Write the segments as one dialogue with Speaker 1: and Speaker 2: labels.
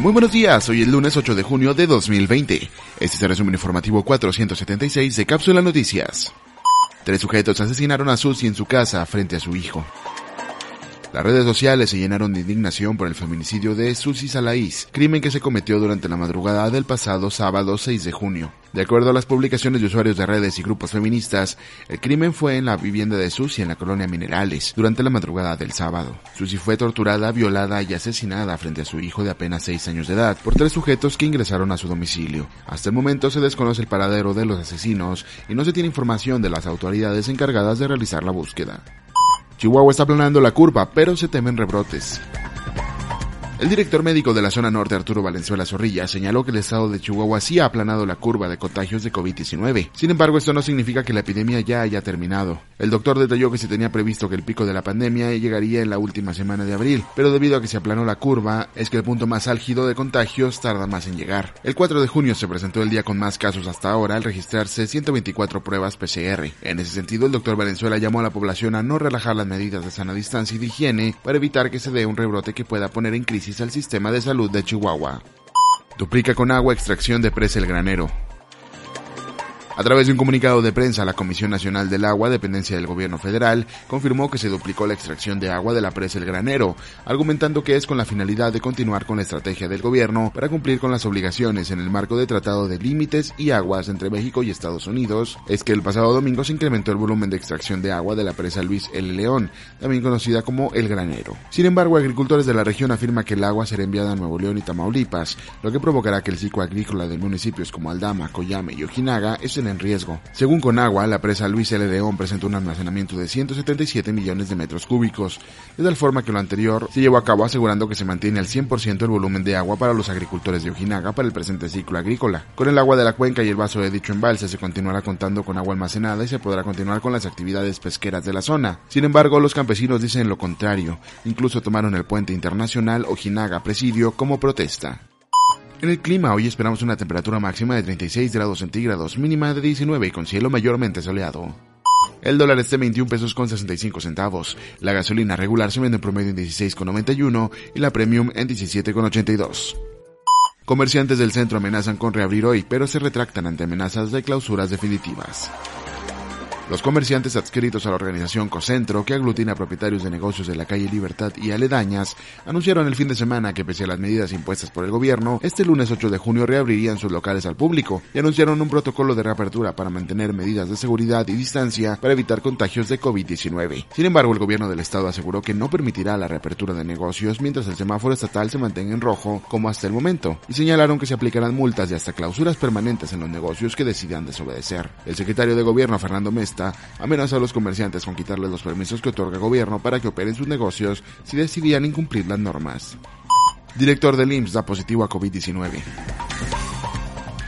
Speaker 1: Muy buenos días, hoy es lunes 8 de junio de 2020. Este es el resumen informativo 476 de Cápsula Noticias. Tres sujetos asesinaron a Susi en su casa frente a su hijo. Las redes sociales se llenaron de indignación por el feminicidio de Susi Salaís, crimen que se cometió durante la madrugada del pasado sábado 6 de junio. De acuerdo a las publicaciones de usuarios de redes y grupos feministas, el crimen fue en la vivienda de Susi en la colonia Minerales durante la madrugada del sábado. Susi fue torturada, violada y asesinada frente a su hijo de apenas 6 años de edad por tres sujetos que ingresaron a su domicilio. Hasta el momento se desconoce el paradero de los asesinos y no se tiene información de las autoridades encargadas de realizar la búsqueda. Chihuahua está planeando la curva, pero se temen rebrotes. El director médico de la zona norte, Arturo Valenzuela Zorrilla, señaló que el estado de Chihuahua sí ha aplanado la curva de contagios de COVID-19. Sin embargo, esto no significa que la epidemia ya haya terminado. El doctor detalló que se tenía previsto que el pico de la pandemia llegaría en la última semana de abril, pero debido a que se aplanó la curva, es que el punto más álgido de contagios tarda más en llegar. El 4 de junio se presentó el día con más casos hasta ahora al registrarse 124 pruebas PCR. En ese sentido, el doctor Valenzuela llamó a la población a no relajar las medidas de sana distancia y de higiene para evitar que se dé un rebrote que pueda poner en crisis al sistema de salud de Chihuahua. Duplica con agua extracción de presa el granero. A través de un comunicado de prensa, la Comisión Nacional del Agua, dependencia del gobierno federal, confirmó que se duplicó la extracción de agua de la presa El Granero, argumentando que es con la finalidad de continuar con la estrategia del gobierno para cumplir con las obligaciones en el marco de Tratado de Límites y Aguas entre México y Estados Unidos. Es que el pasado domingo se incrementó el volumen de extracción de agua de la presa Luis L. León, también conocida como El Granero. Sin embargo, agricultores de la región afirman que el agua será enviada a Nuevo León y Tamaulipas, lo que provocará que el ciclo agrícola de municipios como Aldama, Coyame y Ojinaga en riesgo. Según Conagua, la presa Luis L. León presenta un almacenamiento de 177 millones de metros cúbicos, de tal forma que lo anterior se llevó a cabo asegurando que se mantiene al 100% el volumen de agua para los agricultores de Ojinaga para el presente ciclo agrícola. Con el agua de la cuenca y el vaso de dicho embalse se continuará contando con agua almacenada y se podrá continuar con las actividades pesqueras de la zona. Sin embargo, los campesinos dicen lo contrario, incluso tomaron el puente internacional Ojinaga-Presidio como protesta. En el clima, hoy esperamos una temperatura máxima de 36 grados centígrados, mínima de 19 y con cielo mayormente soleado. El dólar está en 21 pesos con 65 centavos. La gasolina regular se vende en promedio en 16,91 y la premium en 17,82. Comerciantes del centro amenazan con reabrir hoy, pero se retractan ante amenazas de clausuras definitivas. Los comerciantes adscritos a la organización Cocentro, que aglutina propietarios de negocios de la calle Libertad y aledañas, anunciaron el fin de semana que pese a las medidas impuestas por el gobierno, este lunes 8 de junio reabrirían sus locales al público y anunciaron un protocolo de reapertura para mantener medidas de seguridad y distancia para evitar contagios de COVID-19. Sin embargo, el gobierno del estado aseguró que no permitirá la reapertura de negocios mientras el semáforo estatal se mantenga en rojo como hasta el momento y señalaron que se aplicarán multas y hasta clausuras permanentes en los negocios que decidan desobedecer. El secretario de gobierno Fernando Mesta amenaza a los comerciantes con quitarles los permisos que otorga el gobierno para que operen sus negocios si decidían incumplir las normas. Director del IMSS da positivo a COVID-19.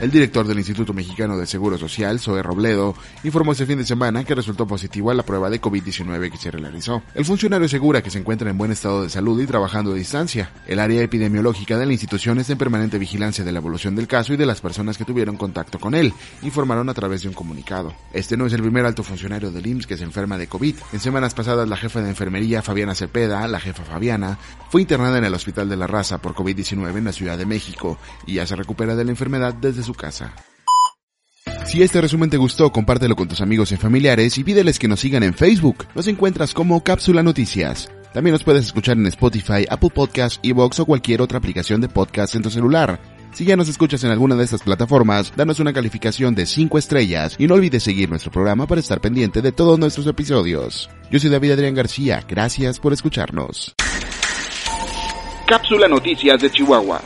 Speaker 1: El director del Instituto Mexicano de Seguro Social, Zoe Robledo, informó este fin de semana que resultó positivo a la prueba de COVID-19 que se realizó. El funcionario asegura que se encuentra en buen estado de salud y trabajando a distancia. El área epidemiológica de la institución está en permanente vigilancia de la evolución del caso y de las personas que tuvieron contacto con él, informaron a través de un comunicado. Este no es el primer alto funcionario del IMSS que se enferma de COVID. En semanas pasadas, la jefa de enfermería, Fabiana Cepeda, la jefa Fabiana, fue internada en el Hospital de la Raza por COVID-19 en la Ciudad de México y ya se recupera de la enfermedad desde casa. Si este resumen te gustó, compártelo con tus amigos y familiares y pídeles que nos sigan en Facebook. Nos encuentras como Cápsula Noticias. También nos puedes escuchar en Spotify, Apple Podcasts, Evox o cualquier otra aplicación de podcast en tu celular. Si ya nos escuchas en alguna de estas plataformas, danos una calificación de 5 estrellas y no olvides seguir nuestro programa para estar pendiente de todos nuestros episodios. Yo soy David Adrián García, gracias por escucharnos.
Speaker 2: Cápsula Noticias de Chihuahua.